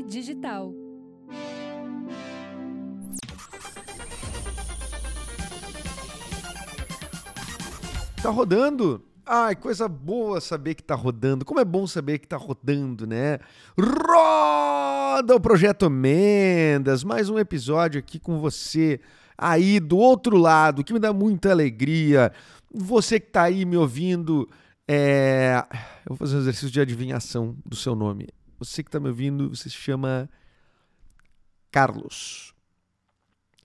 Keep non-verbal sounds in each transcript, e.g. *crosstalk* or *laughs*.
Digital. Tá rodando? Ai, coisa boa saber que tá rodando. Como é bom saber que tá rodando, né? Roda o Projeto Mendas, mais um episódio aqui com você aí do outro lado, que me dá muita alegria. Você que tá aí me ouvindo, é... eu vou fazer um exercício de adivinhação do seu nome. Você que tá me ouvindo, você se chama Carlos.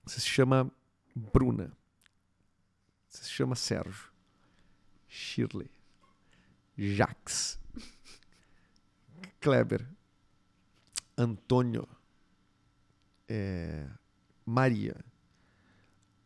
Você se chama Bruna. Você se chama Sérgio. Shirley, Jax, Kleber, Antônio, é, Maria,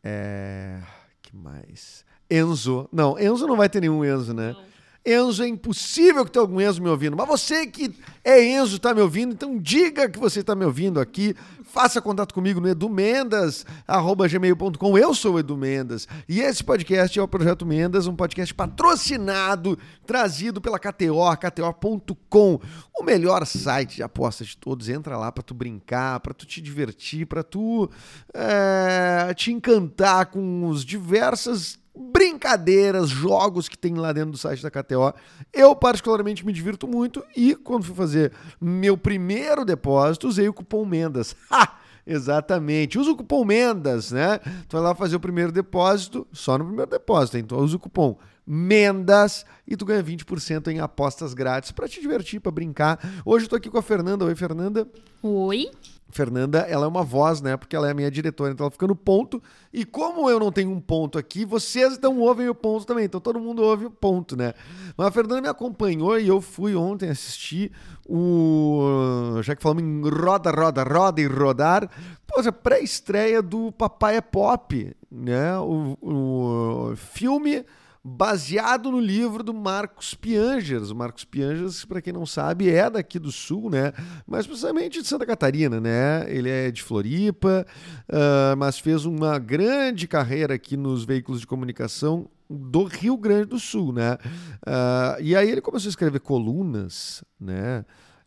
é, que mais? Enzo. Não, Enzo não vai ter nenhum Enzo, né? Não. Enzo, é impossível que tenha algum Enzo me ouvindo. Mas você que é Enzo está me ouvindo, então diga que você está me ouvindo aqui. Faça contato comigo no edumendas.gmail.com. Eu sou o Edu Mendas. E esse podcast é o Projeto Mendas, um podcast patrocinado, trazido pela KTO, KTO.com, o melhor site de apostas de todos. Entra lá para tu brincar, para tu te divertir, para tu é, te encantar com os diversas brincadeiras, jogos que tem lá dentro do site da KTO. Eu, particularmente, me divirto muito e, quando fui fazer meu primeiro depósito, usei o cupom Mendas. *laughs* Ha! Exatamente. Usa o cupom Mendas, né? Tu vai lá fazer o primeiro depósito, só no primeiro depósito, então usa o cupom Mendas e tu ganha 20% em apostas grátis para te divertir, para brincar. Hoje eu tô aqui com a Fernanda. Oi, Fernanda. Oi? Fernanda, ela é uma voz, né? Porque ela é a minha diretora, então ela fica no ponto. E como eu não tenho um ponto aqui, vocês então ouvem o ponto também. Então todo mundo ouve o ponto, né? Mas a Fernanda me acompanhou e eu fui ontem assistir o. Já que falamos em roda, roda, roda e rodar. Pô, a pré-estreia do Papai é Pop, né? O, o filme baseado no livro do Marcos Piangers. O Marcos Piangers, para quem não sabe, é daqui do sul, né? Mas precisamente de Santa Catarina, né? Ele é de Floripa, uh, mas fez uma grande carreira aqui nos veículos de comunicação do Rio Grande do Sul, né? Uh, e aí ele começou a escrever colunas, né?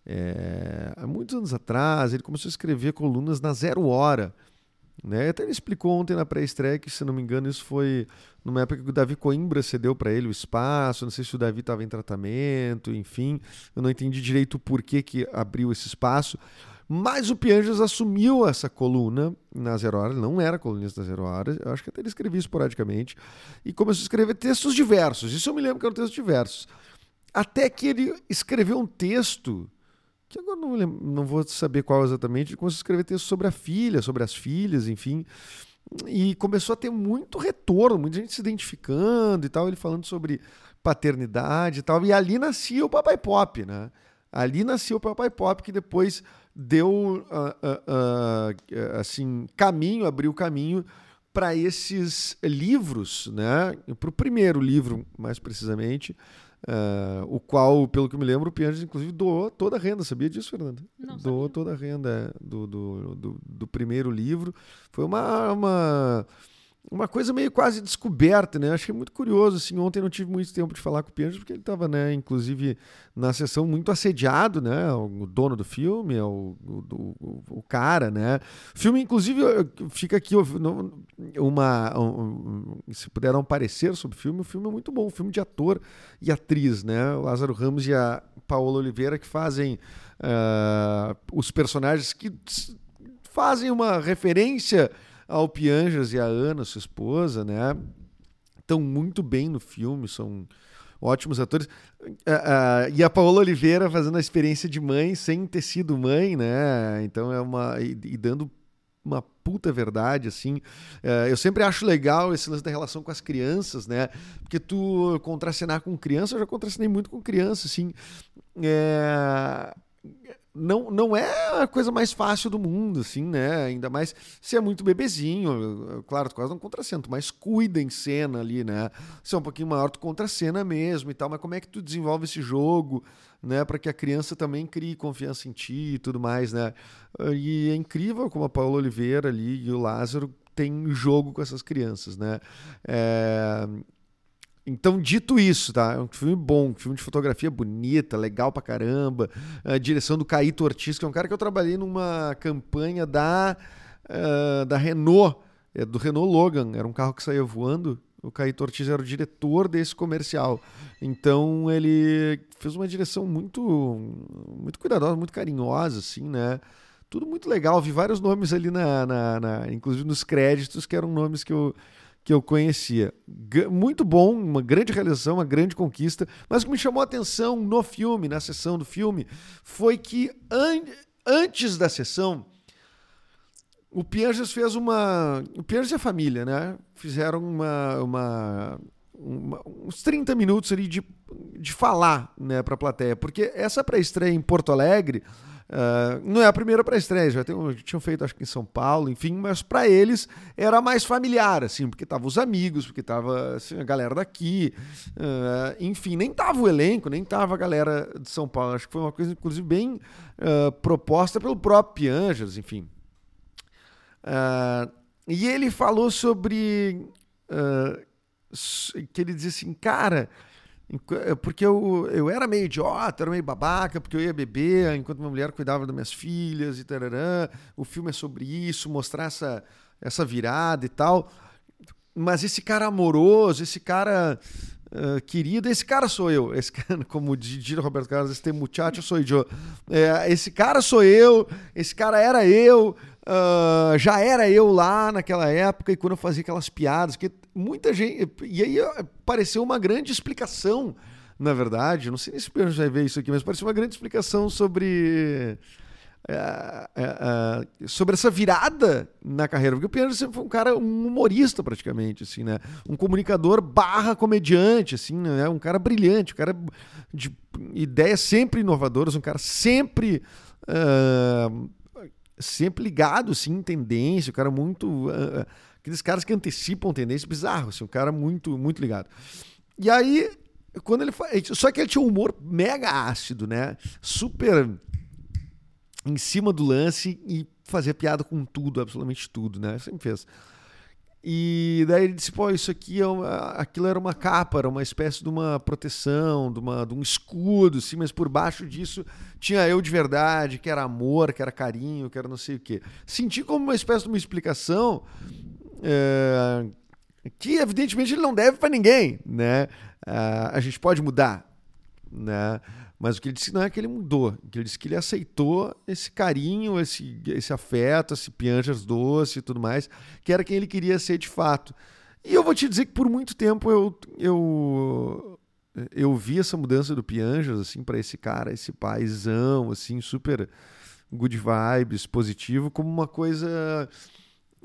É, há muitos anos atrás, ele começou a escrever colunas na Zero Hora. Né? Até ele explicou ontem na pré-estreia que, se não me engano, isso foi numa época que o Davi Coimbra cedeu para ele o espaço. Não sei se o Davi estava em tratamento, enfim. Eu não entendi direito o porquê que abriu esse espaço. Mas o Pianges assumiu essa coluna na Zero Hora, ele não era colunista da Zero Hora, eu acho que até ele escrevia esporadicamente, e começou a escrever textos diversos. Isso eu me lembro que eram textos diversos. Até que ele escreveu um texto que agora não, lembro, não vou saber qual exatamente, começou a escrever texto sobre a filha, sobre as filhas, enfim. E começou a ter muito retorno, muita gente se identificando e tal, ele falando sobre paternidade e tal. E ali nascia o Papai Pop, né? Ali nascia o Papai Pop, que depois deu uh, uh, uh, assim caminho, abriu caminho para esses livros, né? Para o primeiro livro, mais precisamente, Uh, o qual, pelo que eu me lembro, o Pianges, inclusive, doou toda a renda. Sabia disso, Fernanda? Não doou sabia. toda a renda é, do, do, do, do primeiro livro. Foi uma, uma, uma coisa meio quase descoberta, né? Achei muito curioso. Assim, ontem não tive muito tempo de falar com o Pianges, porque ele estava, né, inclusive, na sessão muito assediado, né? O dono do filme, é o, o, o, o cara, né? O filme, inclusive, fica aqui uma. Um, se puderam parecer sobre o filme, o filme é muito bom. Um filme de ator e atriz, né? O Lázaro Ramos e a Paola Oliveira que fazem uh, os personagens que fazem uma referência ao Pianjas e a Ana, sua esposa, né? Estão muito bem no filme, são ótimos atores. Uh, uh, e a Paola Oliveira fazendo a experiência de mãe sem ter sido mãe, né? Então é uma. e, e dando uma puta verdade, assim. Uh, eu sempre acho legal esse lance da relação com as crianças, né? Porque tu contracenar com criança, eu já contracenei muito com criança, assim. É não, não é a coisa mais fácil do mundo, assim, né? Ainda mais se é muito bebezinho. Claro, tu quase não contracena, mas cuida em cena ali, né? Se é um pouquinho maior, tu contracena mesmo e tal. Mas como é que tu desenvolve esse jogo, né? Para que a criança também crie confiança em ti e tudo mais, né? E é incrível como a Paula Oliveira ali e o Lázaro tem jogo com essas crianças, né? É... então, dito isso, tá? É um filme bom, um filme de fotografia bonita, legal pra caramba. A direção do Caíto Ortiz, que é um cara que eu trabalhei numa campanha da, uh, da Renault, é, do Renault Logan. Era um carro que saía voando. O Caíto Ortiz era o diretor desse comercial. Então, ele fez uma direção muito, muito cuidadosa, muito carinhosa, assim, né? Tudo muito legal. Vi vários nomes ali, na, na, na inclusive nos créditos, que eram nomes que eu que eu conhecia. Muito bom, uma grande realização, uma grande conquista. Mas o que me chamou a atenção no filme, na sessão do filme, foi que an antes da sessão, o Pianges fez uma. O Pianges e a família, né? Fizeram uma, uma, uma, uns 30 minutos ali de, de falar né, para a plateia. Porque essa pré-estreia em Porto Alegre Uh, não é a primeira para estreia, já tem, tinham feito acho que em São Paulo, enfim, mas para eles era mais familiar, assim, porque tava os amigos, porque tava assim, a galera daqui, uh, enfim, nem tava o elenco, nem tava a galera de São Paulo. Acho que foi uma coisa, inclusive, bem uh, proposta pelo próprio Pianjas, enfim. e ele falou sobre que ele dizia assim, cara porque eu, eu era meio idiota, era meio babaca, porque eu ia beber enquanto minha mulher cuidava das minhas filhas e tararã. O filme é sobre isso, mostrar essa, essa virada e tal. Mas esse cara amoroso, esse cara uh, querido, esse cara sou eu. Esse cara, *laughs* como diz Roberto Carlos, esse muchacho sou eu. É, esse cara sou eu, esse cara era eu. Uh, já era eu lá naquela época e quando eu fazia aquelas piadas, que muita gente. E aí pareceu uma grande explicação, na verdade. Não sei nem se o vai ver isso aqui, mas pareceu uma grande explicação sobre. Uh, uh, sobre essa virada na carreira, porque o Piano sempre foi um cara, um humorista praticamente, assim, né? Um comunicador barra comediante, assim, né? Um cara brilhante, um cara de ideias sempre inovadoras, um cara sempre sempre ligado, assim, em tendência, o cara muito. Aqueles caras que antecipam tendência bizarro, assim, um cara muito, muito ligado. E aí, quando ele. Só que ele tinha um humor mega ácido, né? Super em cima do lance e fazia piada com tudo, absolutamente tudo, né? Sempre fez. E daí ele disse, pô, isso aqui é uma, aquilo era uma capa, era uma espécie de uma proteção, de, uma, de um escudo, assim, mas por baixo disso tinha eu de verdade, que era amor, que era carinho, que era não sei o quê. Senti como uma espécie de uma explicação é, que evidentemente ele não deve para ninguém, né? Uh, a gente pode mudar, né? Mas o que ele disse não é que ele mudou, o que ele disse que ele aceitou esse carinho, esse, esse afeto, esse pianjas doce e tudo mais, que era quem ele queria ser de fato. E eu vou te dizer que por muito tempo eu, eu, eu vi essa mudança do Pianjas, assim, para esse cara, esse paizão, assim, super good vibes, positivo, como uma coisa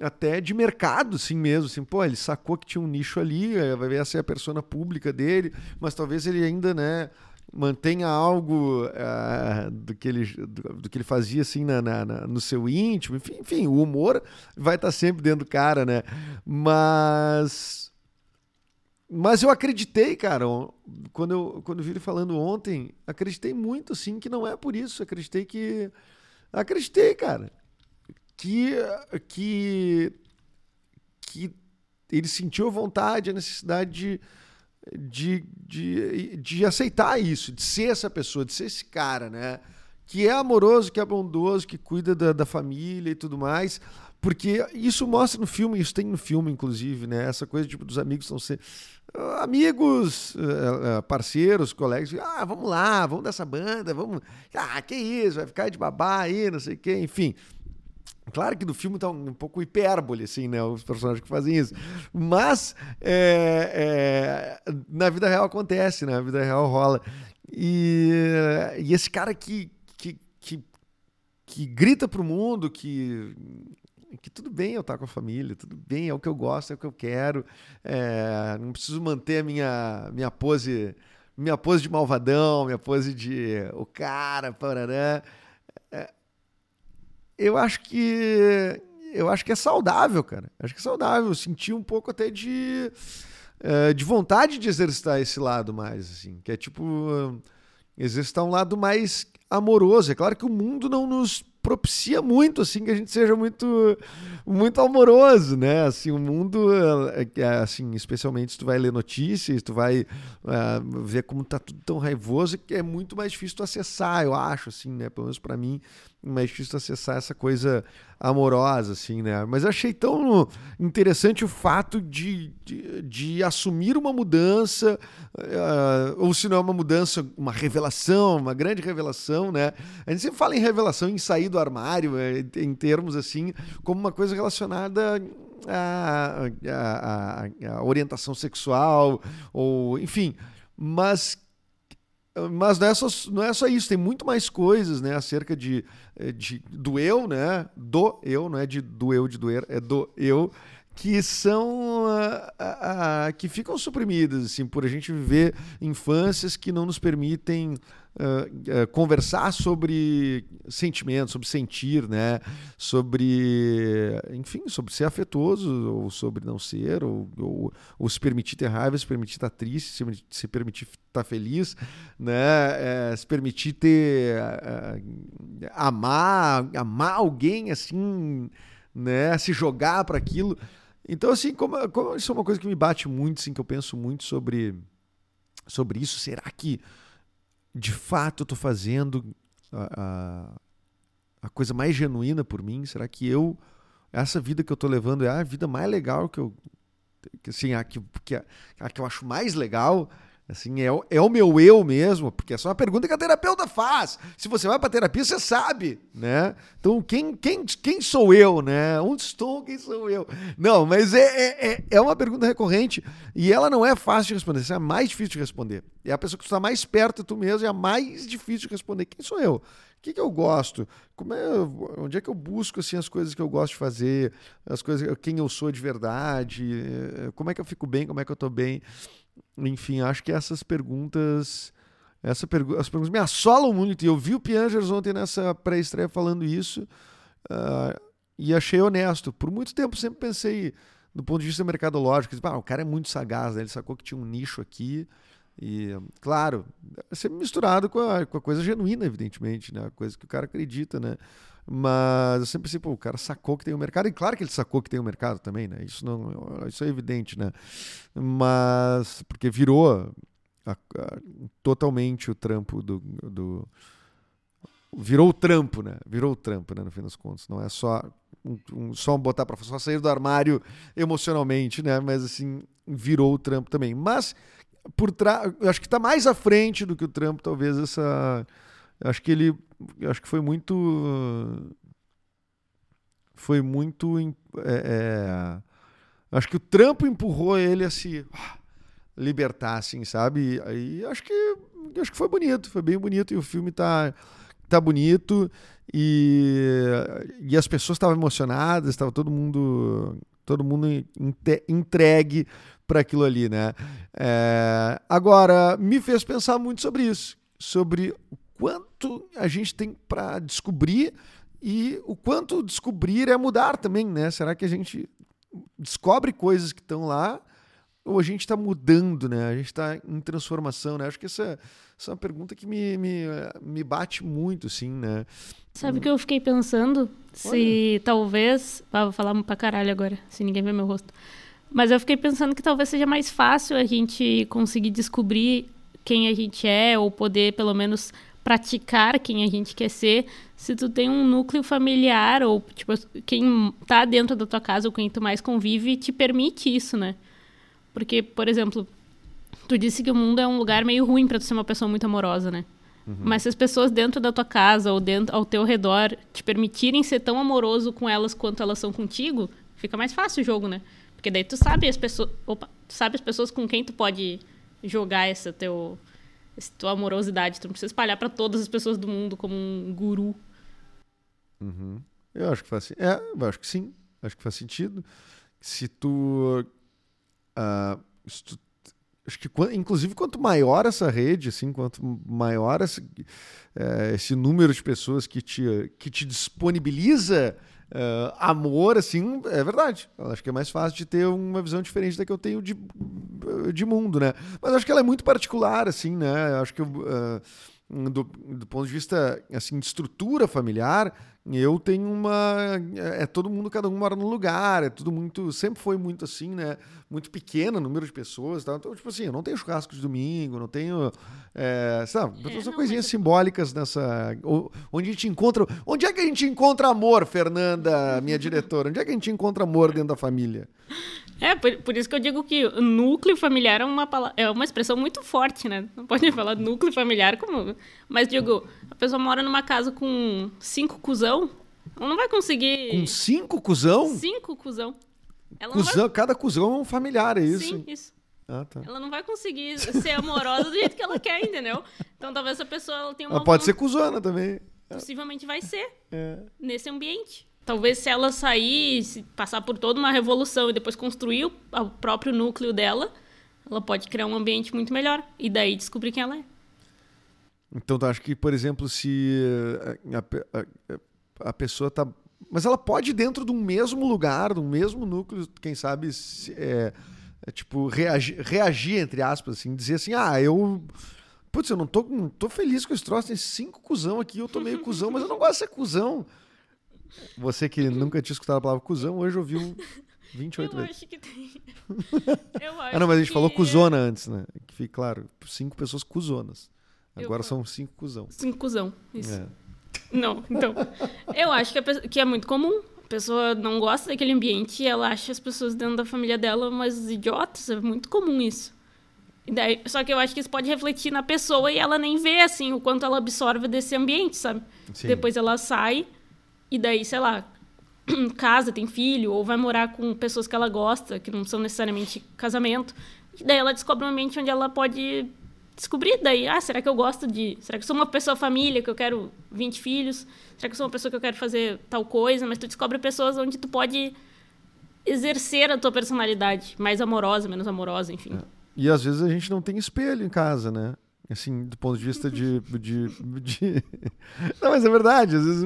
até de mercado, assim mesmo. Assim, pô, ele sacou que tinha um nicho ali, eh, vai ver essa é a persona pública dele, mas talvez ele ainda, né, mantenha algo uh, do, que ele, do, do, que ele fazia assim na, na, na, no seu íntimo. Enfim, enfim, o humor vai estar sempre dentro do cara, né? Mas. Mas eu acreditei, cara, quando eu, quando eu vi ele falando ontem, acreditei muito, assim, que não é por isso. Acreditei que. Acreditei, cara. Que. Que. Que ele sentiu a vontade, a necessidade de de, de, de aceitar isso, de ser essa pessoa, de ser esse cara, né? Que é amoroso, que é bondoso, que cuida da, da família e tudo mais. Porque isso mostra no filme, isso tem no filme, inclusive, né? Essa coisa tipo, dos amigos são ser amigos, eh, eh, parceiros, colegas, ah, vamos lá, vamos dessa banda, vamos. Ah, que isso, vai ficar de babá aí, não sei o quê, enfim. Claro que no filme tá um, pouco hipérbole, assim, né? Os personagens que fazem isso. Mas é, é, na vida real acontece, né? Na vida real rola. E, e esse cara que, que, que, que grita pro mundo que que tudo bem eu estar com a família, tudo bem, é o que eu gosto, é o que eu quero, é, não preciso manter a minha, minha pose minha pose de malvadão, minha pose de o cara, parará. Eu acho que eu acho que é saudável, cara. Acho que é saudável. sentir um pouco até de, uh, de vontade de exercitar esse lado mais, assim. Que é tipo exercitar um lado mais amoroso. É claro que o mundo não nos propicia muito assim que a gente seja muito muito amoroso, né? Assim, o mundo é, é, assim, especialmente se tu vai ler notícias, tu vai uh, ver como tá tudo tão raivoso que é muito mais difícil tu acessar, eu acho assim, né? Pelo menos para mim, mais difícil acessar essa coisa amorosa, assim, né? Mas achei tão interessante o fato de, de, de assumir uma mudança, uh, ou se não é uma mudança, uma revelação, uma grande revelação, né? A gente sempre fala em revelação, em sair do armário, é, em termos assim, como uma coisa relacionada à, à, à orientação sexual, ou enfim, mas mas não é, só, não é só isso, tem muito mais coisas, né, acerca de, eh, de, do eu, né, do eu, não é de do eu de doer, é do eu, que são uh, que ficam suprimidas assim por a gente viver infâncias que não nos permitem uh, conversar sobre sentimentos, sobre sentir, né, sobre enfim, sobre ser afetuoso ou sobre não ser ou, ou, ou se permitir ter raiva, se permitir estar triste, se, se permitir estar feliz, né, é, se permitir ter amar amar alguém assim né, se jogar para aquilo. Então, assim, como, como, isso é uma coisa que me bate muito, assim, que eu penso muito sobre, sobre isso. Será que de fato eu estou fazendo a, a, a, coisa mais genuína por mim? Será que eu, essa vida que eu estou levando é a vida mais legal que eu. Que, assim, a que, que, a, a que eu acho mais legal? Assim, é, é o meu eu mesmo, porque essa é uma pergunta que a terapeuta faz. Se você vai para terapia, você sabe, né? Então, quem, quem, quem sou eu, né? Onde estou? Quem sou eu? Não, mas é, é, é, é uma pergunta recorrente e ela não é fácil de responder, é a mais difícil de responder. É a pessoa que está mais perto de tu mesmo, é a mais difícil de responder. Quem sou eu? O que, que eu gosto? Como é, onde é que eu busco assim, as coisas que eu gosto de fazer? As coisas, quem eu sou de verdade? Como é que eu fico bem? Como é que eu estou bem? Enfim, acho que essas perguntas. Essa pergu as perguntas me assolam muito. E eu vi o Piangers ontem nessa pré-estreia falando isso uh, e achei honesto. Por muito tempo sempre pensei, do ponto de vista mercadológico, ah, o cara é muito sagaz, né? ele sacou que tinha um nicho aqui. E, claro, é sempre misturado com a, com a coisa genuína, evidentemente, né? A coisa que o cara acredita, né? Mas eu sempre pensei, pô, o cara sacou que tem um mercado, e claro que ele sacou que tem um mercado também, né? Isso, não, isso é evidente, né? Mas, porque virou a, a, totalmente o trampo do, do. Virou o trampo, né? Virou o trampo, né? No fim das contas. Não é só um, um, só botar para só sair do armário emocionalmente, né? Mas assim, virou o trampo também. Mas por trás, eu acho que está mais à frente do que o trampo, talvez essa acho que ele acho que foi muito foi muito é, é, acho que o trampo empurrou ele a se libertar assim sabe? Aí acho que acho que foi bonito foi bem bonito e o filme tá tá bonito e, e as pessoas estavam emocionadas estava todo mundo todo mundo entregue para aquilo ali né? É, agora me fez pensar muito sobre isso sobre quanto a gente tem para descobrir e o quanto descobrir é mudar também, né? Será que a gente descobre coisas que estão lá ou a gente está mudando, né? A gente está em transformação, né? Acho que essa, essa é uma pergunta que me, me, me bate muito, assim, né? Sabe o que eu fiquei pensando? Se Olha. talvez... Ah, vou falar pra caralho agora, se ninguém ver meu rosto. Mas eu fiquei pensando que talvez seja mais fácil a gente conseguir descobrir quem a gente é ou poder, pelo menos praticar quem a gente quer ser se tu tem um núcleo familiar ou tipo quem tá dentro da tua casa ou quem tu mais convive te permite isso, né? Porque, por exemplo, tu disse que o mundo é um lugar meio ruim para tu ser uma pessoa muito amorosa, né? Uhum. Mas se as pessoas dentro da tua casa ou dentro ao teu redor te permitirem ser tão amoroso com elas quanto elas são contigo, fica mais fácil o jogo, né? Porque daí tu sabe as pessoas, opa, tu sabe as pessoas com quem tu pode jogar esse teu essa tua amorosidade. Tu não precisa espalhar para todas as pessoas do mundo como um guru. Uhum. Eu acho que faz é, eu acho que sim. Acho que faz sentido. Se tu, uh, se tu acho que inclusive quanto maior essa rede, assim, quanto maior esse, é, esse número de pessoas que te, que te disponibiliza uh, amor, assim, é verdade. Eu acho que é mais fácil de ter uma visão diferente da que eu tenho de, de mundo, né? Mas acho que ela é muito particular, assim, né? Eu acho que uh, do, do ponto de vista assim, de estrutura familiar, eu tenho uma. É, é, todo mundo, cada um mora no lugar, é tudo muito. Sempre foi muito assim, né? Muito pequeno o número de pessoas. Tá? Então, tipo assim, eu não tenho churrasco de domingo, não tenho. É, sabe? É, são coisinhas mas... simbólicas nessa. Onde a gente encontra. Onde é que a gente encontra amor, Fernanda, minha diretora? Onde é que a gente encontra amor dentro da família? É, por, por isso que eu digo que núcleo familiar é uma, é uma expressão muito forte, né? Não pode *laughs* falar núcleo familiar como. Mas digo, a pessoa mora numa casa com cinco cuzão, ela não vai conseguir. Com cinco cuzão? Cinco cuzão. Ela cuzão vai... Cada cuzão é um familiar, é isso? Sim, isso. Ah, tá. Ela não vai conseguir ser amorosa do jeito que ela quer, entendeu? Então talvez essa pessoa ela tenha uma. Ela pode ser cuzona também. Possivelmente vai ser. É. Nesse ambiente. Talvez se ela sair, se passar por toda uma revolução e depois construir o, próprio núcleo dela, ela pode criar um ambiente muito melhor. E daí descobrir quem ela é. Então, tu acha que, por exemplo, se a, a, a, pessoa está. Mas ela pode, dentro de um mesmo lugar, de um mesmo núcleo, quem sabe, se, é, é, tipo, reagir, reagir, entre aspas, assim, dizer assim: ah, eu. Putz, eu não tô, não tô feliz com esse troço, tem cinco cuzão aqui, eu tô meio cuzão, mas eu não gosto de ser cuzão. Você que nunca tinha escutado a palavra cuzão, hoje ouviu 28 *laughs* eu vezes. Acho que tem. *laughs* Eu acho ah, não, mas a gente falou cuzona é... antes, né? Que fique claro, cinco pessoas cuzonas. Agora eu... são cinco cuzão. Cinco cuzão, isso. É. Não, então. Eu acho que é, que é muito comum. A pessoa não gosta daquele ambiente e ela acha as pessoas dentro da família dela umas idiotas. É muito comum isso. Daí, só que eu acho que isso pode refletir na pessoa e ela nem vê, assim, o quanto ela absorve desse ambiente, sabe? Sim. Depois ela sai e daí, sei lá, *clears throat* casa, tem filho, ou vai morar com pessoas que ela gosta, que não são necessariamente casamento. E daí ela descobre um ambiente onde ela pode descobrir daí, ah, será que eu gosto de, será que eu sou uma pessoa família, que eu quero 20 filhos? Será que eu sou uma pessoa que eu quero fazer tal coisa? Mas tu descobre pessoas onde tu pode exercer a tua personalidade, mais amorosa, menos amorosa, enfim. É. E às vezes a gente não tem espelho em casa, né? Assim, do ponto de vista de, de, de... *laughs* Não, mas é verdade, às vezes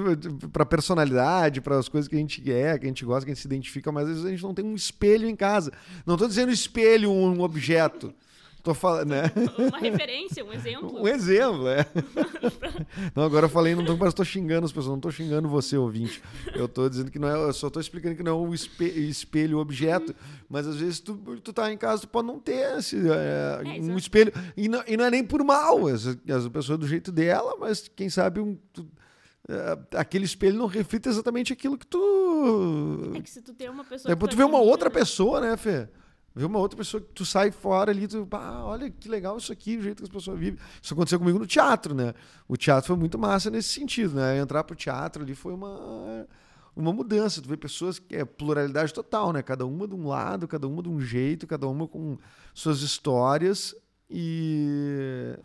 para personalidade, para as coisas que a gente quer, que a gente gosta, que a gente se identifica, mas às vezes a gente não tem um espelho em casa. Não estou dizendo espelho um objeto. Tô falando, né? Uma referência, um exemplo. Um exemplo, é. *laughs* não, agora eu falei, não tô, mas tô xingando as pessoas, não tô xingando você, ouvinte. Eu tô dizendo que não é, eu só tô explicando que não é o espelho, espelho objeto, mas às vezes tu, tu tá em casa, tu pode não ter esse, é, é, um espelho. E não, e não é nem por mal, as, as pessoas do jeito dela, mas quem sabe um. Tu, é, aquele espelho não reflita exatamente aquilo que tu. É que se tu tem uma pessoa. Depois tu vê uma outra pessoa, né, Fê? Ver uma outra pessoa que tu sai fora ali, tu, ah, olha que legal isso aqui, o jeito que as pessoas vivem. Isso aconteceu comigo no teatro, né? O teatro foi muito massa nesse sentido, né? Entrar pro teatro ali foi uma, uma mudança. Tu vê pessoas que é pluralidade total, né? Cada uma de um lado, cada uma de um jeito, cada uma com suas histórias e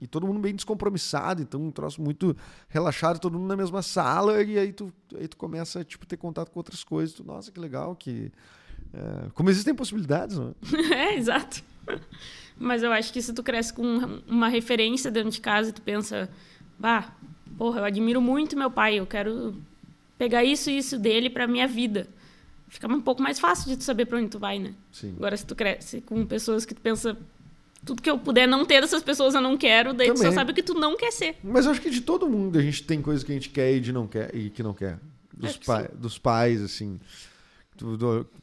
e todo mundo bem descompromissado, então um troço muito relaxado, todo mundo na mesma sala, e aí tu, aí tu começa tipo, ter contato com outras coisas. Tu, Nossa, que legal, que é, como existem possibilidades, não é? *laughs* é, exato. Mas eu acho que se tu cresce com uma referência dentro de casa e tu pensa, bah, porra, eu admiro muito meu pai, eu quero pegar isso e isso dele para minha vida. Fica um pouco mais fácil de tu saber para onde tu vai, né? Sim. Agora, se tu cresce com pessoas que tu pensa, tudo que eu puder não ter dessas pessoas eu não quero, daí Também. tu só sabe o que tu não quer ser. Mas eu acho que de todo mundo a gente tem coisas que a gente quer e de não quer e que não quer. Dos, pai, dos pais, assim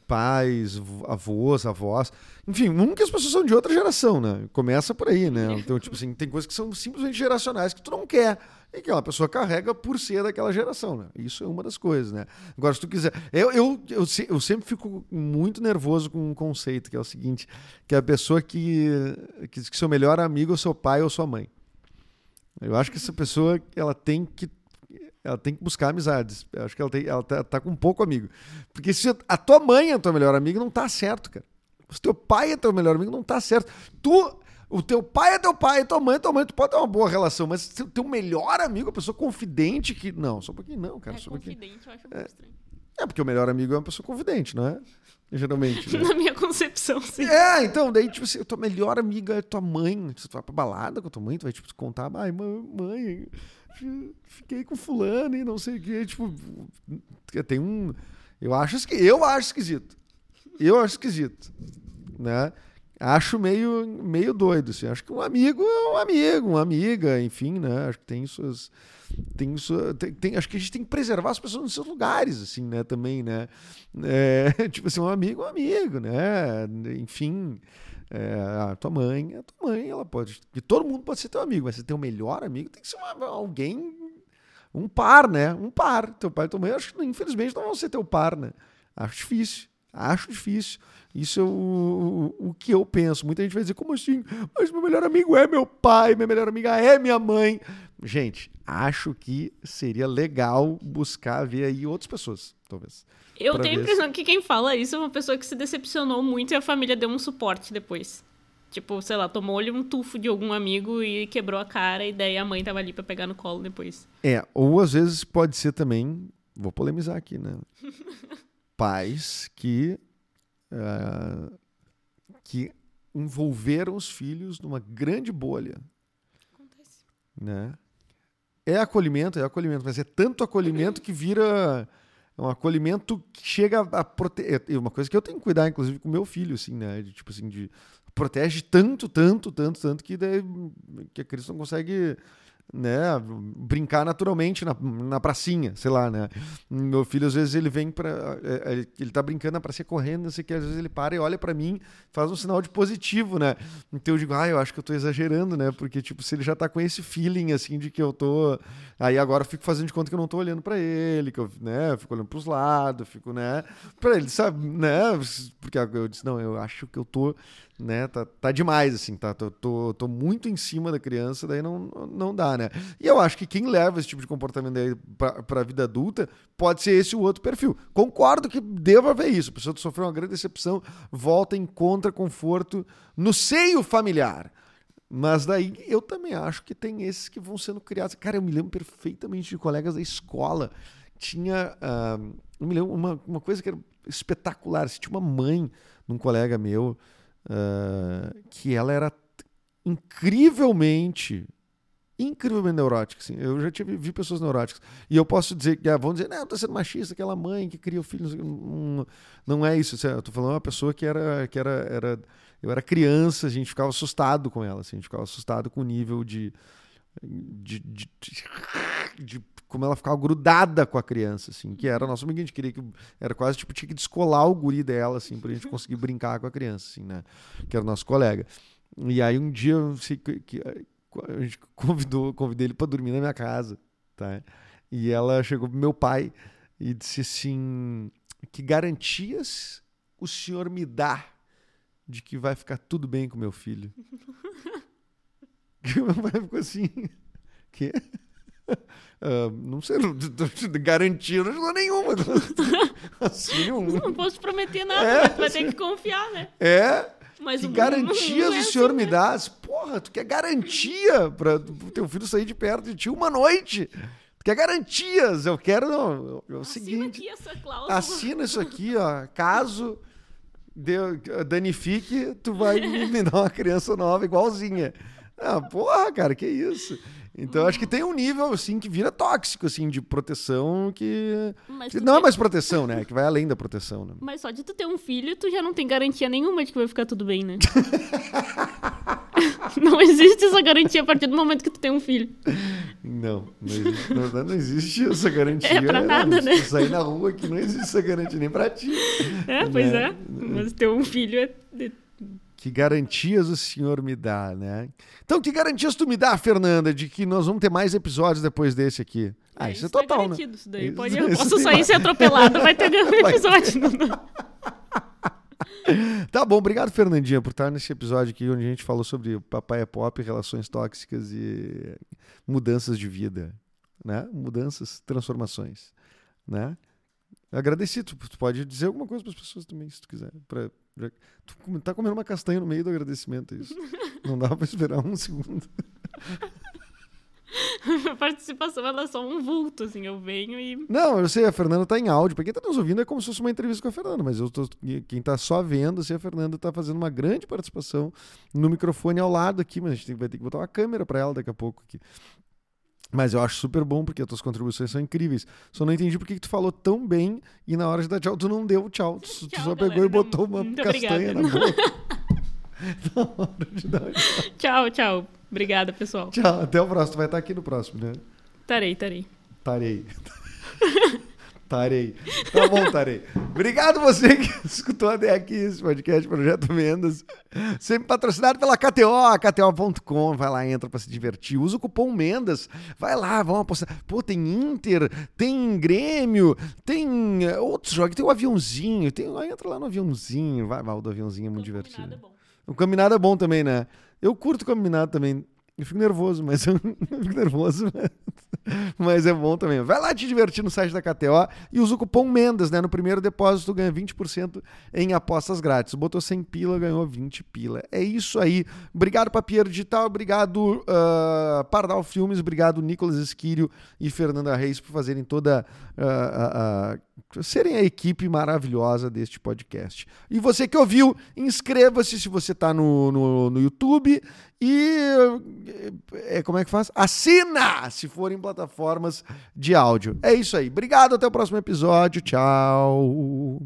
pais, avós, avós. Enfim, um que as pessoas são de outra geração, né? Começa por aí, né? Então, tipo assim, tem coisas que são simplesmente geracionais que tu não quer e que aquela pessoa carrega por ser daquela geração, né? Isso é uma das coisas, né? Agora, se tu quiser... Eu, eu, eu, eu sempre fico muito nervoso com um conceito, que é o seguinte, que é a pessoa que, que, que seu melhor amigo é seu pai ou sua mãe. Eu acho que essa pessoa, ela tem que ela tem que buscar amizades. Eu acho que ela, tem, ela tá, tá, com pouco amigo. Porque se a tua mãe é tua melhor amiga, não tá certo, cara. Se teu pai é teu melhor amigo, não tá certo. Tu, o teu pai é teu pai, tua mãe é tua mãe, tu pode ter uma boa relação, mas se o teu melhor amigo, a pessoa confidente que. Não, só um pouquinho não, cara. É só confidente, eu acho é, estranho. É, porque o melhor amigo é uma pessoa confidente, não é? Geralmente. Né? *laughs* Na minha concepção, sim. É, então, daí, tipo assim, tua melhor amiga é tua mãe. Se tu vai pra balada com a tua mãe, tu vai, tipo, contar, ai, mãe, fiquei com fulano e não sei o quê. Tipo, tem um. Eu acho, eu acho esquisito. Eu acho esquisito. Né? acho meio, meio doido, assim. Acho que um amigo é um amigo, uma amiga, enfim, né? Acho que tem suas... Tem, sua, tem, tem, acho que a gente tem que preservar as pessoas nos seus lugares, assim, né? Também, né? É, *laughs* tipo assim, um amigo é um amigo, né? Enfim... É, a tua mãe, a tua mãe, ela pode. E todo mundo pode ser teu amigo, mas você tem o melhor amigo, tem que ser uma, alguém. Um par, né? Um par. Teu pai e tua mãe, acho infelizmente não vão ser teu par, né? Acho difícil. Acho difícil. Isso é o, o, o, que eu penso. Muita gente vai dizer, como assim? Mas meu melhor amigo é meu pai, minha melhor amiga é minha mãe. Gente, acho que seria legal buscar ver aí outras pessoas, talvez. Eu tenho a impressão que quem fala isso é uma pessoa que se decepcionou muito e a família deu um suporte depois. Tipo, sei lá, tomou-lhe um tufo de algum amigo e quebrou a cara, e daí a mãe tava ali pra pegar no colo depois. É, ou às vezes pode ser também, vou polemizar aqui, né? *laughs* Pais que. Uh, que envolveram os filhos numa grande bolha. Acontece. Né? É acolhimento, é acolhimento, mas é tanto acolhimento que vira um acolhimento que chega a proteger. É uma coisa que eu tenho que cuidar, inclusive, com meu filho, assim, né? De, tipo assim, de protege tanto, tanto, tanto, tanto que, daí, que a criança não consegue né, brincar naturalmente na, na pracinha, sei lá, né? Meu filho, às vezes, ele vem para é, é, Ele tá brincando na pracinha correndo, não sei o que, às vezes ele para e olha para mim, faz um sinal de positivo, né? Então eu digo, ah, eu acho que eu tô exagerando, né? Porque, tipo, se ele já tá com esse feeling, assim, de que eu tô. Aí agora eu fico fazendo de conta que eu não tô olhando para ele, que eu, né, fico olhando pros lados, fico, né? Pra ele, sabe, né? Porque eu disse, não, eu acho que eu tô né? Tá, tá demais, assim, tá? Tô, tô, tô, muito em cima da criança, daí não, não dá, né? E eu acho que quem leva esse tipo de comportamento aí pra, pra vida adulta pode ser esse o outro perfil. Concordo que deva haver isso. A pessoa sofreu uma grande decepção, volta, encontra conforto no seio familiar. Mas daí eu também acho que tem esses que vão sendo criados. Cara, eu me lembro perfeitamente de colegas da escola. Tinha. Uh, eu me lembro uma, uma coisa que era espetacular. Se tinha uma mãe num colega meu uh, que ela era incrivelmente incrivelmente neurótica, assim. Eu já tive, vi pessoas neuróticas. E eu posso dizer que, ah, vão dizer, não, tô sendo machista, aquela mãe que cria o filho. Não, não é isso. Assim, eu tô falando uma pessoa que era, que era, era. Eu era criança, a gente ficava assustado com ela, assim, a gente ficava assustado com o nível de. De, de, de, de como ela ficava grudada com a criança, assim, que era nosso amigo, a gente queria que era quase tipo tinha que descolar o guri dela, assim, pra gente conseguir brincar com a criança, assim, né? Que era nosso colega. E aí um dia que, que a gente convidou, convidei ele para dormir na minha casa, tá? E ela chegou pro meu pai e disse assim: "Que garantias o senhor me dá de que vai ficar tudo bem com meu filho?" Que meu pai ficou assim: *laughs* "Que?" Uh, *laughs* não sei, garantia não *laughs* dou nenhuma. assim, um... Não posso prometer nada, é, vai assim, ter que confiar, né? É. Mas que garantias não, não é o senhor assim, me né? dá? Porra, tu quer garantia para o teu filho sair de perto de ti uma noite? Tu quer garantias? Eu quero, não. É o Assina seguinte. Aqui essa cláusula. Assina isso aqui, ó. Caso danifique, tu vai me dar uma criança nova igualzinha. Ah, porra, cara, que isso? Então, acho que tem um nível, assim, que vira tóxico, assim, de proteção que... que não é mais proteção, né? Que vai além da proteção, né? Mas só de tu ter um filho, tu já não tem garantia nenhuma de que vai ficar tudo bem, né? *laughs* não existe essa garantia a partir do momento que tu tem um filho. Não, não existe, não, não existe essa garantia. É pra nada, não, né? Sair na rua que não existe essa garantia nem pra ti. É, pois né? é. Mas ter um filho é que garantias o senhor me dá, né? Então, que garantias tu me dá, Fernanda, de que nós vamos ter mais episódios depois desse aqui? Ah, é, isso, é isso é total, né? Isso daí. Isso, Pode, eu posso sair e ser atropelado, vai ter *laughs* um episódio. *laughs* tá bom, obrigado, Fernandinha, por estar nesse episódio aqui onde a gente falou sobre papai é pop, relações tóxicas e mudanças de vida, né? Mudanças, transformações, né? Agradeci, tu, pode dizer alguma coisa para as pessoas também, se tu quiser, para tu tá comendo uma castanha no meio do agradecimento, é isso. *laughs* Não dá pra esperar um segundo. a participação ela é só um vulto, assim, eu venho e. Não, eu sei, a Fernanda tá em áudio. Pra quem tá nos ouvindo é como se fosse uma entrevista com a Fernanda, mas eu tô, quem tá só vendo, assim, a Fernanda tá fazendo uma grande participação no microfone ao lado aqui, mas a gente vai ter que botar uma câmera pra ela daqui a pouco aqui. Mas eu acho super bom, porque as tuas contribuições são incríveis. Só não entendi por que tu falou tão bem e na hora de dar tchau, tu não deu tchau. Tu, tchau, tu só galera, pegou e botou uma castanha obrigada. na boca. *laughs* *laughs* Na hora de dar tchau. Tchau, tchau. Obrigada, pessoal. Tchau, até o próximo. Tu vai estar aqui no próximo, né? Tarei, tarei. Tarei. *laughs* Tarei. Tá bom, Tarei. Obrigado você que *laughs* escutou até aqui esse podcast Projeto Mendas. Sempre patrocinado pela KTO, KTO.com. Vai lá, entra pra se divertir. Usa o cupom Mendas. Vai lá, vamos apostar. Pô, tem Inter, tem Grêmio, tem eh, outros jogos. Tem o aviãozinho. Tem... Entra lá no aviãozinho. Vai, vai, o do aviãozinho é muito divertido. O combinado é bom também, né? Eu curto o combinado também. Eu fico nervoso, mas *laughs* eu fico nervoso, mas *laughs* é bom também. Vai lá te divertir no site da KTO e usa o cupom Mendas, né? No primeiro depósito ganha 20% em apostas grátis. Botou 100 pila, ganhou 20 pila. É isso aí. Obrigado, Papier Digital. Obrigado, uh, Pardal Filmes. Obrigado, Nicolas Esquírio e Fernanda Reis por fazerem toda... Uh, uh, serem a equipe maravilhosa deste podcast. E você que ouviu, inscreva-se se você está no, no, no YouTube e é, como é que faz? Assina se for em plataformas de áudio. É isso aí. Obrigado, até o próximo episódio. Tchau.